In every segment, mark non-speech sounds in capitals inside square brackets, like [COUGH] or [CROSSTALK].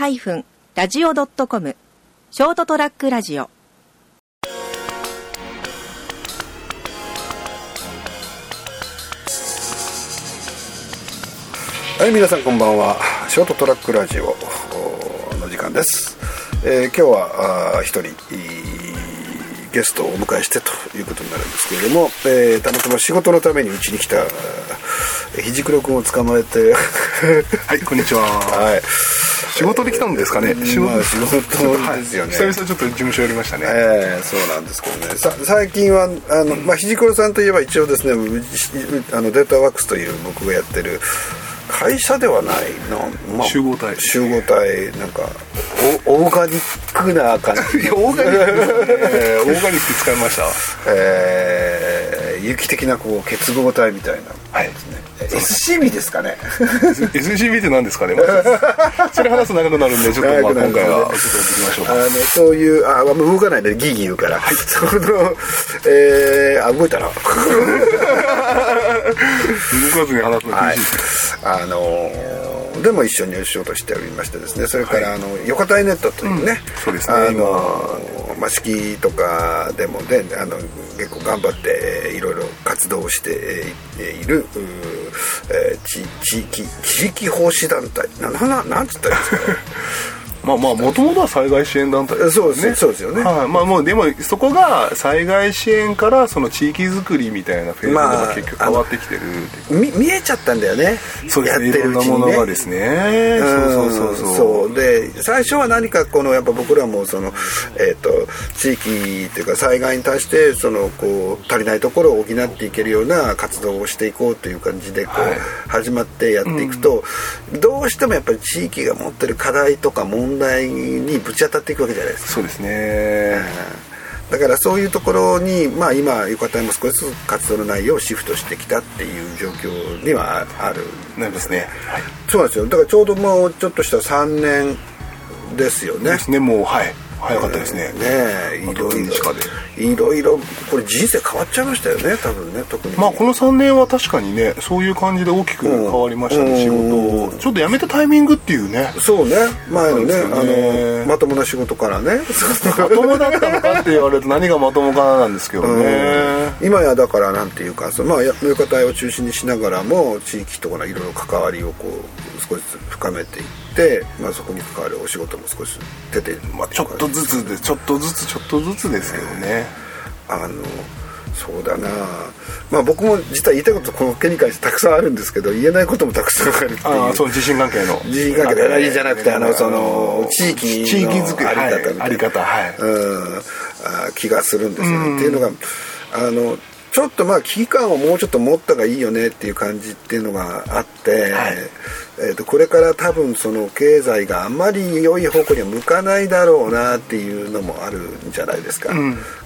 ST-radio.com ショートトラックラジオ。はい皆さんこんばんは。ショートトラックラジオの時間です、えー今日は一人ゲストをお迎えしてということになるんですけれども、えーたまたま仕事のためにうちに来たひじくろくんを捕まえて。はい、こんにちは。[LAUGHS] はい仕事で来たんですかね？仕まあ仕事ですよね。はい。久々ちょっと事務所寄りましたね。ええそうなんですけどね。さ最近はあの、まあ、ひじくろさんといえば一応ですねあのデータワークスという僕がやってる会社ではないの、ま集合体。集合体なんかおオーガニックな感じ。オーガニック。ね。[LAUGHS] オーガニック使いました。えー、有機的なこう結合体みたいなはいですね、SCB ですかね SCB って何ですかね。まあそれ話すと長くなるんで、ちょっとまあ長くなんで今回はちょっとやっていきましょうか。あのそういうああんま動かないでギーギー言うから、そのえー、あ動いたな動かずに話すの厳しいです。、あのーでも一緒にお仕事しておりましてですねそれから、あの横田ネットというね、そうですねあのーまあ、式とかでもねあの結構頑張っていろいろ活動をしてえいるえー地地域地域奉仕団体。なななんつったらいいんですか [LAUGHS] まあまあもともとは災害支援団体。ですそうですそうですよね。はい、まあもうでもそこが災害支援からその地域づくりみたいなフェーズでまあも結局変わってきてるっていう。み見えちゃったんだよね。そうですね。やってるうちにね。いろんなものがですね。そうそうそうそう。そう。で最初は何かこのやっぱ僕らもその、えー、と地域っていうか災害に対してそのこう足りないところを補っていけるような活動をしていこうという感じでこう、はい。始まってやっていくと、どうしてもやっぱり地域が持ってる課題とか問題にぶち当たっていくわけじゃないですか。そうですね。だからそういうところに、まあ、今浴衣も少しずつ活動の内容をシフトしてきたっていう状況にはある。なんですね。はい。そうなんですよ。だからちょうどもうちょっとした3年ですよね。ですね。もうはい早かったですね。ねえいろいろ。地下で。いろいろこれ人生変わっちゃいましたよね多分ね特に。まあこの3年は確かにねそういう感じで大きく変わりましたね、うん。仕事を。ちょっと辞めたタイミングっていうね。そうね。前のねね。あのまともな仕事からね。まともだったのかって言われると何がまともかなんですけどね、今やだからなんていうかそのまあ浴衣を中心にしながらも地域とかのいろいろ関わりをこう少しずつ深めていって、まあ、そこに関わるお仕事も少し出てまあ、ちょっとずつでちょっとずつちょっとずつですけどね。あのそうだな。まあ僕も実は言いたいことこの件に関してたくさんあるんですけど言えないこともたくさんあるっていう。ああそう地震関係の。地震関係でじゃなくてあのその地域の地域づくりあり方みたいな、はいあり方はい。うんあ気がするんですよね。っていうのがあのちょっとまあ危機感をもうちょっと持った方がいいよねっていう感じっていうのがあって、はい。えー、とこれから多分その経済があんまり良い方向には向かないだろうなっていうのもあるんじゃないですか、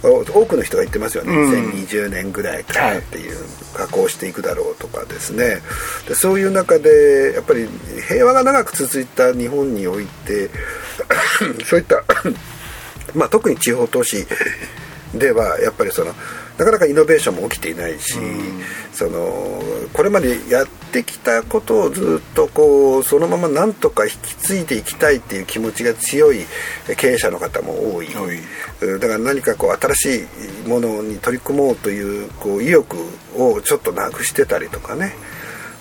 多くの人が言ってますよね、うん。2020年ぐらいからっていう加工していくだろうとかですね。でそういう中でやっぱり平和が長く続いた日本において [COUGHS] そういったまあ特に地方都市ではやっぱりそのなかなかイノベーションも起きていないし、そのこれまでやってきたことをずっとこうそのままなんとか引き継いでいきたいっていう気持ちが強い経営者の方も多い。だから何かこう新しいものに取り組もうというこう意欲をちょっとなくしてたりとかね。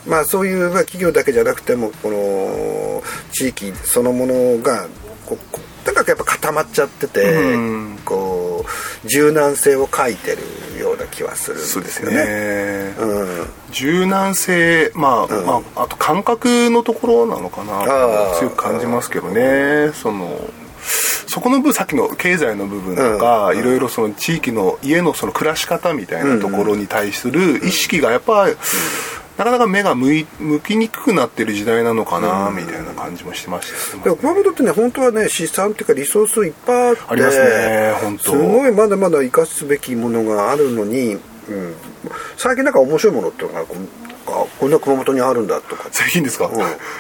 まあそういうまあ企業だけじゃなくてもこの地域そのものがこうこうとにかくやっぱ固まっちゃってて、うん。こう柔軟性を欠いてる気はするんですそうですよね。ねうん。柔軟性まあ、まああと感覚のところなのかな強く感じますけどね。そのそこの部さっきの経済の部分とか、いろいろその地域の家のその暮らし方みたいなところに対する意識がやっぱ、なかなか目が向い向きにくくなってる時代なのかな、みたいな感じもしてましたでも熊本ってね本当はね資産っていうかリソースいっぱいあってありますね本当。すごいまだまだ生かすべきものがあるのに、うん、最近なんか面白いものっていうのがこうがこんな熊本にあるんだとか。最近ですか、ん。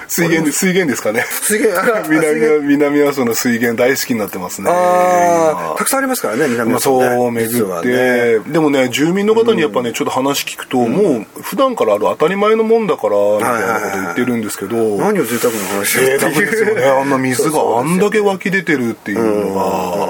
水源水源ですかね？水源あ [LAUGHS] 南源。南阿蘇の水源大好きになってますねああたくさんありますからね南まあ、阿蘇ねそう巡って、ねでもね住民の方にやっぱね、ちょっと話聞くと、もう普段からある当たり前のもんだからみたいなこと言ってるんですけど、何を贅沢な話贅沢ですよねあんな水があんだけ湧き出てるっていうのが、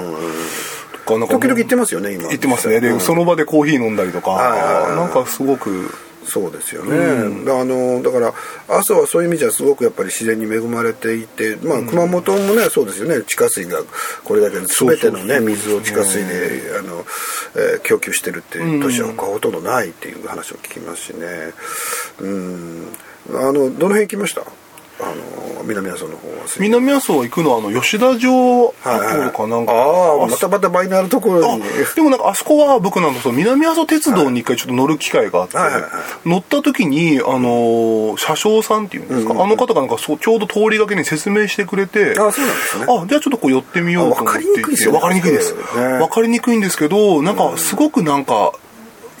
とかなんか時々言ってますよね今。言ってますね。で、うん。その場でコーヒー飲んだりとか、はいはいはい。なんかすごくそうですよね、だあのだから阿蘇はそういう意味じゃすごくやっぱり自然に恵まれていて、まあ、熊本もねそうですよね。地下水がこれだけ全てのね水を地下水であの、えー供給してるっていう都市は他ほとんどないっていう話を聞きますしね。うん。あのどの辺行きました？あの南阿蘇の方は南阿蘇行くのはあの吉田城跡かなんか、ああまたまたマイナーなところに。でもなんかあそこは僕なんかその南阿蘇鉄道に一回ちょっと乗る機会があって、はいはいはい。乗った時にあのー車掌さんっていうんですか、あの方がなんかそうちょうど通りがけに説明してくれてあそうなんですね。あじゃあちょっとこう寄ってみようと思ってあわかりにくいですよねわかりにくいですね。わかりにくいんですけどなんかすごくなんか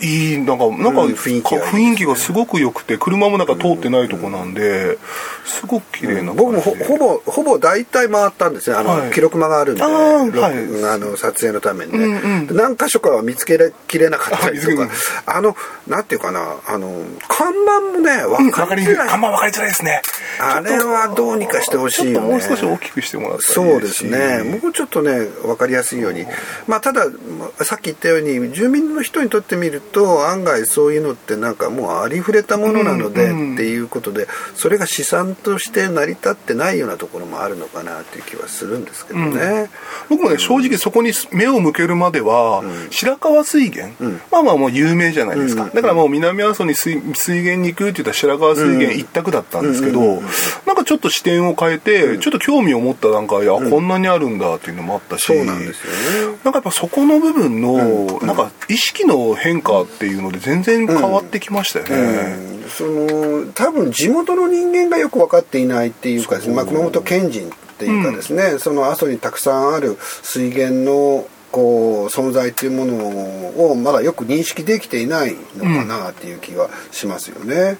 いいなんかなんかうん雰囲気雰囲気がすごく良くて車もなんか通ってないとこなんですごく綺麗な僕もほほぼほぼ大体回ったんですね。あの、はい。記録間があるんであはい。あの撮影のためにね、うんうん。で何箇所かは見つけきれなかったりとか。あのなんていうかな。あの看板もね分かりづらい、あんま分かりづらいですね。あれはどうにかしてほしいよね。もう少し大きくしてもらったらいそいうですね。もうちょっとね分かりやすいように。まあただまあさっき言ったように住民の人にとってみると案外そういうのってなんかもうありふれたものなのでうんうんっていうことでそれが資産として成り立ってないようなところもあるのかなっていう気はするんですけどね、僕もね正直そこに目を向けるまでは、白川水源、まあまあもう有名じゃないですか、だからもう南阿蘇に水水源に行くって言ったら白川水源一択だったんですけど、なんかちょっと視点を変えて、ちょっと興味を持った段階で、あこんなにあるんだっていうのもあったし。そうなんですよね。なんかやっぱそこの部分の、なんか意識の変化っていうので全然変わってきましたよね、その多分地元の人間がよく分かっていないっていうかですね、まあ、熊本県人っていうかですね、その阿蘇にたくさんある水源のこう存在っていうものをまだよく認識できていないのかなっていう気はしますよね。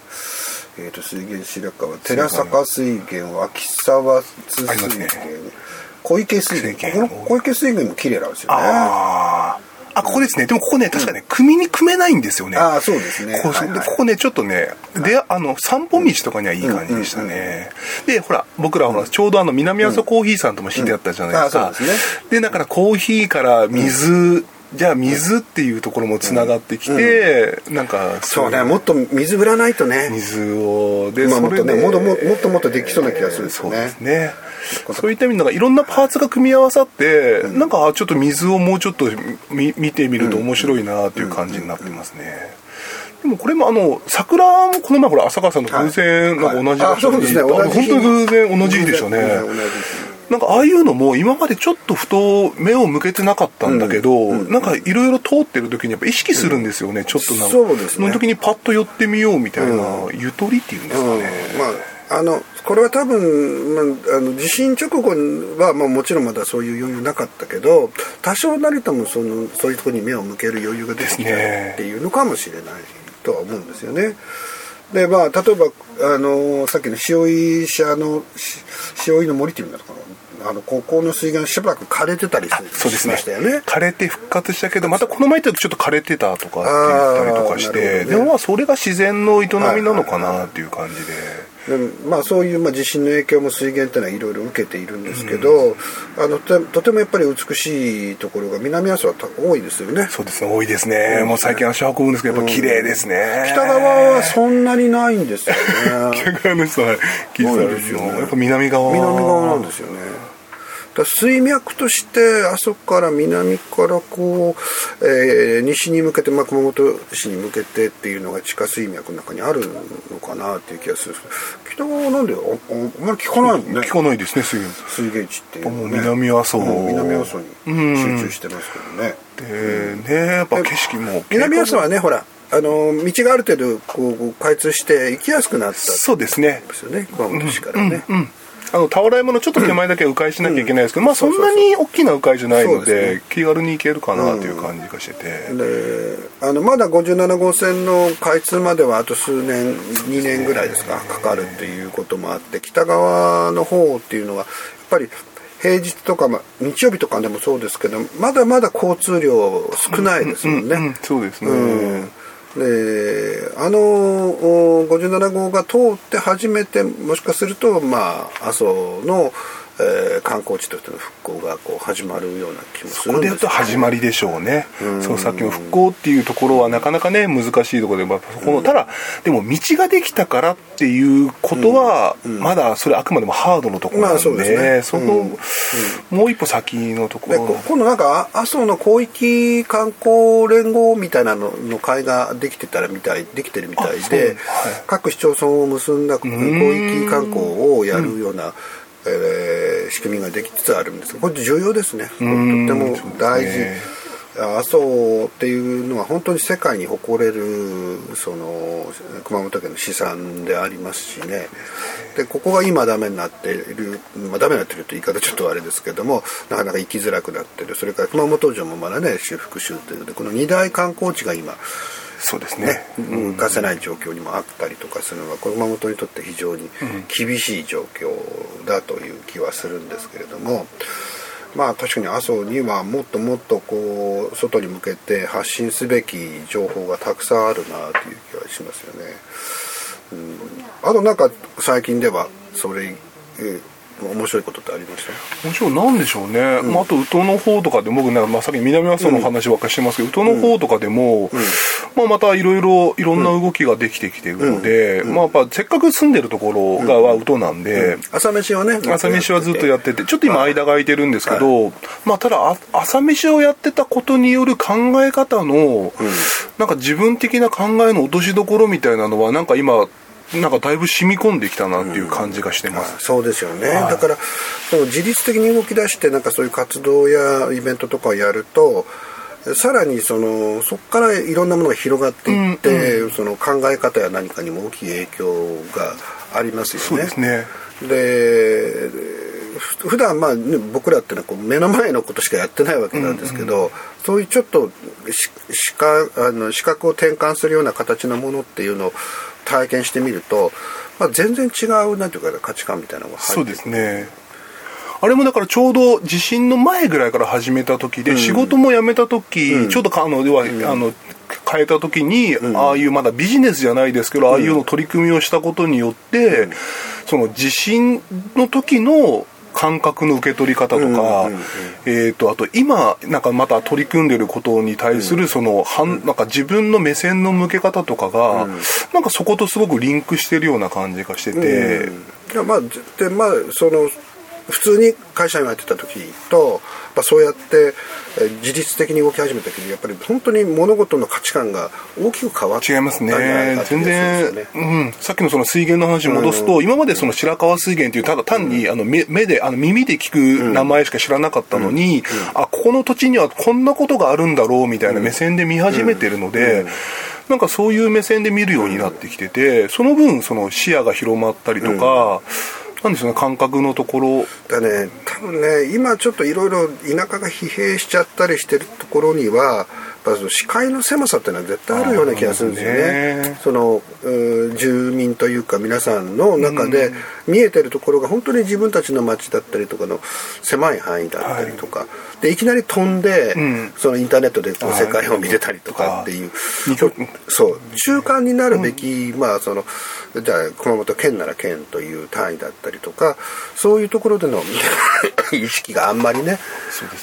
えー、と水源白川寺坂水源脇沢津水源、ね。小池水源水源。この小池水源も綺麗なんですよね。あここですね。でもここね確かね、組に組めないんですよね。ああそうですね。こここねちょっとねであの散歩道とかにはいい感じでしたね、でほら僕らほらちょうどあの南阿蘇コーヒーさんとも知り合ったじゃないですか、でだからコーヒーから水、じゃあ水っていうところもつながってきて、なんかそうねもっと水振らないとね。水をでまあもっとねもっとももっともっとできそうな気がするんですよね。そうですねそういった意味でなんかいろんなパーツが組み合わさって、なんかちょっと水をもうちょっと見見てみると面白いなっていう感じになってますね、でもこれもあの桜もこの前ほら浅川さんと偶然なんか同じ場所に本当に偶然同じ日でしたね。偶然同じ日なんかああいうのも今までちょっとふと目を向けてなかったんだけど、なんかいろいろ通ってる時にやっぱ意識するんですよね、ちょっとなんかそねの時にパッと寄ってみようみたいな、ゆとりっていうんですかね、うん。まああのこれは多分、まあ、あの地震直後は、まあ、もちろんまだそういう余裕なかったけど多少なりともそのそういうところに目を向ける余裕が出てきたっていうのかもしれないとは思うんですよね。でまあ例えばあのさっきの塩井社のし塩井の森っていうんだったかなあの高校の水源しばらく枯れてたりしそうですねしましたよね。枯れて復活したけどまたこの前行った時ちょっと枯れてたとかって言ったりとかして、ねでもまあそれが自然の営みなのかなっていう感じで。でまあ、そういう、まあ、地震の影響も水源っていうのはいろいろ受けているんですけど、あのととてもやっぱり美しいところが南阿蘇はた多いですよね。そうですね。多いですね、もう最近足運ぶんですけどやっぱ綺麗ですね、北側はそんなにないんですよね。[LAUGHS] 北側の人は聞いてたんですよね。やっぱ南側南側なんですよねだ水脈としてあそこから南からこう、えー西に向けて、まあ、熊本市に向けてっていうのが地下水脈の中にあるのかなっていう気がする。んですけど北側はなんであんまり聞かないもんね。聞かないですね水源。水源地っていうね。もう南阿蘇。うん南阿蘇に集中してますけどね、でねやっぱ景色も。南阿蘇はねほらあの道がある程度こう開通して行きやすくなった。んそうですね。ですよね熊本市からね、あの俵山のちょっと手前だけ迂回しなきゃいけないですけど、まあそんなに大きな迂回じゃないのでで気軽に行けるかなという感じがしてて、であのまだ57号線の開通まではあと数年2年ぐらいですかかかるっていうこともあって北側の方っていうのはやっぱり平日とか、まあ、日曜日とかでもそうですけどまだまだ交通量少ないですもんね。うんうんそうですね、うんであの57号が通って初めてもしかするとまあ麻生の、えー観光地としての復興がこう始まるような気もすここで言うとるんですよね始まりでしょうね、そのさっきの復興っていうところはなかなかね難しいところで、まあ、そこのただでも道ができたからっていうことは、まだそれあくまでもハードのところなんで,、まあそうですね。その、もう一歩先のところ今度なんかあ阿蘇の広域観光連合みたいなのの会ができてたらみたいできてるみたいで、各市町村を結んだ広域観光をやるような、えー仕組みができつつあるんです。がこれ重要ですね。とってんも大事、ね。阿蘇っていうのは本当に世界に誇れるその熊本県の資産でありますしね。でここが今ダメになっている、まあ、ダメになっているという言い方ちょっとあれですけどもなかなか行きづらくなってる。それから熊本城もまだね修復中というのでこの二大観光地が今そうですね。動かせない状況にもあったりとかするのは熊本にとって非常に厳しい状況だという気はするんですけれどもまあ確かに阿蘇にはもっともっとこう外に向けて発信すべき情報がたくさんあるなという気はしますよね。うん、あとなんか最近ではそれ、えー面白いことってありました？もちろんなんでしょうね、まあ、あと宇土の方とかで僕ね、まあ、さっき南阿蘇の話ばっかりしてますけど、宇土の方とかでも、まあ、またいろいろいろんな動きができてきているので、まあ、やっぱせっかく住んでるところがは宇土なんで、朝飯はね朝飯はずっとやっててちょっと今間が空いてるんですけど、まあただあ朝飯をやってたことによる考え方の、なんか自分的な考えの落としどころみたいなのはなんか今なんかだいぶ染み込んできたなっていう感じがしてます、そうですよね、だから自律的に動き出してなんかそういう活動やイベントとかをやるとさらにそのそこからいろんなものが広がっていって、その考え方や何かにも大きい影響がありますよね。そうですね。でふ普段まあ、ね、僕らってのはこう目の前のことしかやってないわけなんですけど、そういうちょっとし視覚あの視覚を転換するような形のものっていうのを体験してみると、まあ、全然違うなんていうか価値観みたいなのが入ってそうですね。あれもだからちょうど地震の前ぐらいから始めた時で、仕事も辞めた時、ちょうどかあの要は、あの変えた時に、ああいうまだビジネスじゃないですけど、ああいうの取り組みをしたことによって、その地震の時の感覚の受け取り方とか、えー、とあと今なんかまた取り組んでることに対するその、はんなんか自分の目線の向け方とかが、なんかそことすごくリンクしてるような感じがしてて、いやまあでまあその普通に会社員をやってた時と、まあ、そうやってえー自律的に動き始めた時にやっぱり本当に物事の価値観が大きく変わった違いますね。全然、うん、さっきのその水源の話に戻すと、今までその白川水源っていうただ単にあの目目であの耳で聞く名前しか知らなかったのに、あここの土地にはこんなことがあるんだろうみたいな目線で見始めてるので、なんかそういう目線で見るようになってきててその分その視野が広まったりとか、なんでしょうね感覚のところ。だね多分ね今ちょっといろいろ田舎が疲弊しちゃったりしてるところには視界の狭さっていうのは絶対あるような気がするんですよあねーね。そのう住民というか皆さんの中で見えてるところが本当に自分たちの街だったりとかの狭い範囲だったりとか、でいきなり飛んで、ん。そのインターネットでこうはい。世界を見れたりとかっていう、二極そう。中間になるべき、まあそのじゃあ熊本県なら県という単位だったりとかそういうところでの [LAUGHS] 意識があんまりね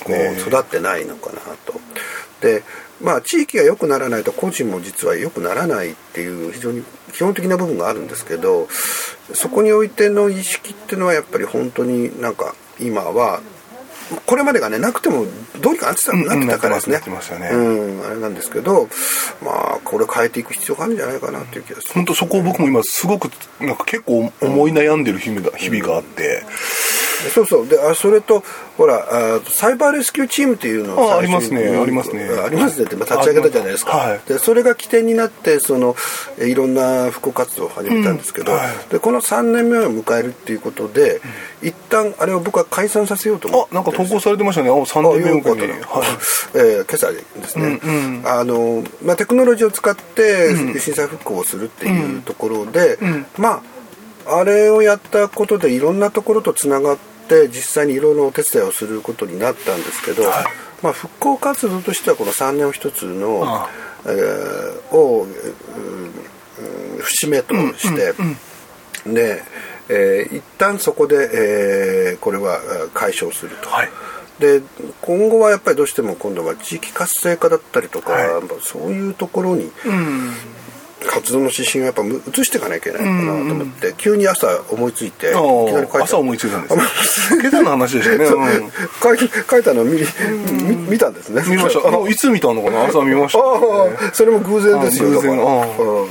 こねう育ってないのかなと。でまあ地域が良くならないと個人も実は良くならないっていう非常に基本的な部分があるんですけどそこにおいての意識っていうのはやっぱり本当になんか今はこれまでがねなくてもどうにかなってたなってたからですね。うんね。うんあれなんですけどまあこれ変えていく必要があるんじゃないかなっていう気がす。る本当そこを僕も今すごくなんか結構思い悩んでる日々が日々があって、そうそう。であそれとほらあサイバーレスキューチームっていうのをあありますね。うんありますね。ありますね。って、まあ、立ち上げたじゃないですか、はい。でそれが起点になってそのえいろんな復興活動を始めたんですけど、うんはい。でこの3年目を迎えるっていうことで、一旦あれを僕は解散させようと思ってあなんか投稿されてましたねああ3年目よの時に。かったな、はい。えー今朝ですね、あのまあ、テクノロジーを使って震災復興をするっていうところで、まああれをやったことでいろんなところとつながって実際にいろいろお手伝いをすることになったんですけど、まあ、復興活動としてはこの3年を一つの、あえーを、うんうん節目として、で、えー一旦そこで、えーこれはえー解消すると。はい。で今後はやっぱりどうしても今度は地域活性化だったりとか、はい。そういうところにうん活動の指針をやっぱむ移していかなきゃいけないのかなと思って、急に朝思いついていきあなり書いた。あ朝思いついたんですね。今朝の話でしたね、そう。うん。書い書いたのを見み見たんですね。見ました。[LAUGHS] あのいつ見たのかな。朝見ました、ああそれも偶然ですよ。あ偶然。ああうん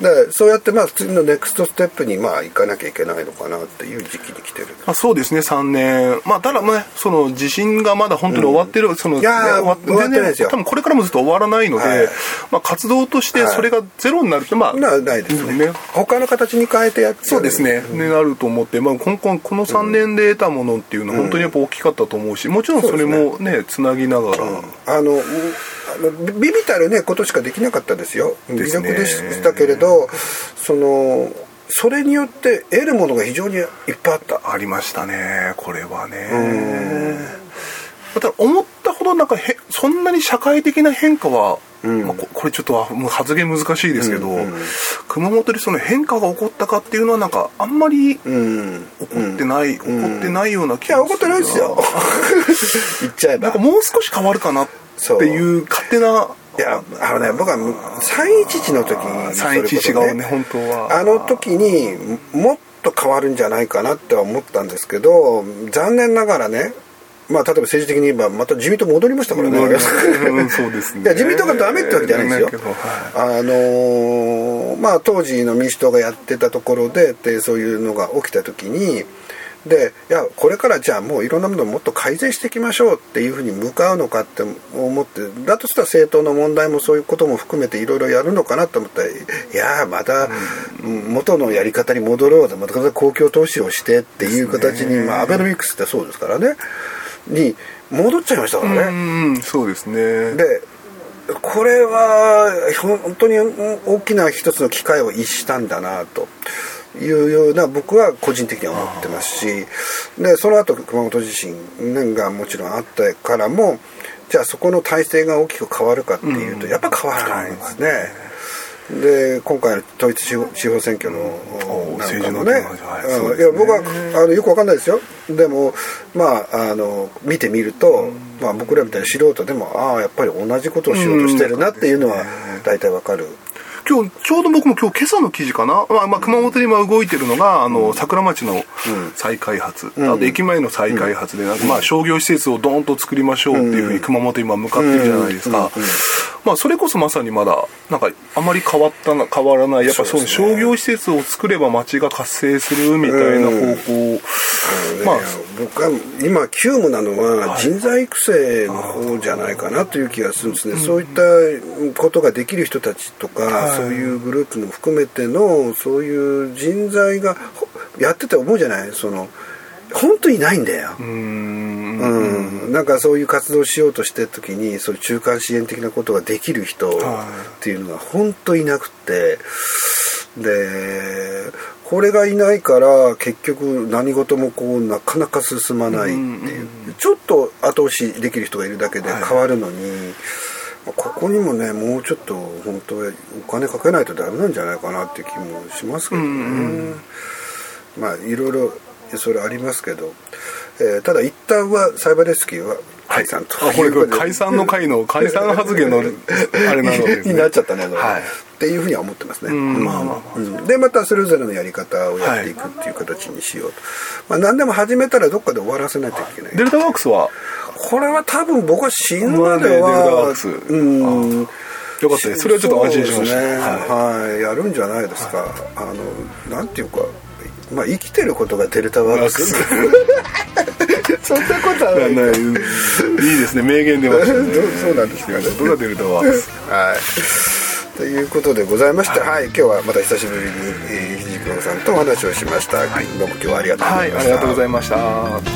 でそうやってまあ次のネクストステップにまあ行かなきゃいけないのかなっていう時期に来てる。まあ、そうですね3年。まあただねその地震がまだ本当に終わってる、そのいや終わってないですよ。多分これからもずっと終わらないので、はい。まあ、活動としてそれがゼロになるってまあ、なないですね,、ね。他の形に変えてやってそうですね、ねなると思って、まあ、こここの3年で得たものっていうのは本当にやっぱ大きかったと思うしもちろんそれもねつなぎながら、あのうん。あのビビたるねことしかできなかったですよ。魅力でしたけれどそのそれによって得るものが非常にいっぱいあったありましたねこれはね。また思ったほどなんかへそんなに社会的な変化は、まあ、ここれちょっともう発言難しいですけど、熊本でその変化が起こったかっていうのはなんかあんまり起こうんってない、起こってないような気いやが怒ってないですよ。[LAUGHS] 言っちゃえば。なんかもう少し変わるかなっていう。勝手ないやあのね僕は311の時にそれこそ311がね本当は。あの時にもっと変わるんじゃないかなっては思ったんですけど残念ながらねまあ例えば政治的に言えばまた自民党戻りましたからね、うんそうですね。[LAUGHS] いや自民党がダメってわけじゃないんですよ。はい。あのーまあ当時の民主党がやってたところででそういうのが起きた時にでいやこれからじゃあもういろんなものをもっと改善していきましょうっていうふうに向かうのかって思ってだとしたら政党の問題もそういうことも含めていろいろやるのかなと思ったらいやまた元のやり方に戻ろうでまた公共投資をしてっていう形に、まあ、アベノミクスってそうですからね。に戻っちゃいましたからね。うん。そうですね。でこれは本当に大きな一つの機会を逸したんだなというような僕は個人的には思ってますしでその後熊本地震がもちろんあったからもじゃあそこの体制が大きく変わるかっていうとやっぱ変わらないんですね。で今回の統一地方地方選挙のなんかの話はいいや僕はあのよくわかんないですよ。でもまああの見てみると、まあ、僕らみたいな素人でもああやっぱり同じことをしようとしてるなっていうのは大体わかる。今日ちょうど僕も今日今朝の記事かな、まあまあ、熊本で今動いてるのがあの桜町の再開発、あと駅前の再開発でなん。かまあ商業施設をドーンと作りましょうっていうふうに熊本今向かってるじゃないですか、まあ、それこそまさにまだなんかあまり変わったな変わらないやっぱそういう商業施設を作れば町が活性するみたいな方向、まあまあ、僕は今急務なのは人材育成の方じゃないかなという気がするんですね、そういったことができる人たちとか、そういうグループも含めてのそういう人材がほやってて思うじゃない？その本当にいないんだよ、うーん。うん、なんかそういう活動しようとしてる時にそういう中間支援的なことができる人っていうのが本当いなくてでこれがいないから結局何事もこうなかなか進まないっていう。ちょっと後押しできる人がいるだけで変わるのに、まあここにもねもうちょっと本当はお金かけないとダメなんじゃないかなっていう気もしますけどね。まあいろいろそれありますけど、えーただ一旦はサイバーレスキューは解散と、あこれこれ解散の会の解散発言の [LAUGHS] あれなのですね。になっちゃったね、はい。っていうふうには思ってますね、ん。まあまあまあうん。でまたそれぞれのやり方をやっていくっていう形にしようと、まあ、何でも始めたらどっかで終わらせないといけない。デルタワークスは？これは多分僕は死ぬまでまあねデルタワーはクス？うん。よかったです。それはちょっと安心しました。ね。はい。はい、やるんじゃないですか、あのなんていうかまあ生きてることがデルタワーク。ス [LAUGHS] そんなことはない。ないいいですね。名言出ましたね。[LAUGHS] そうなんですよね。どが出るとははい。ということでございまして、はい、今日はまた久しぶりに、えー、ひじくろさんとお話をしました、どうも今日はありがとうござはいいました、ありがとうございました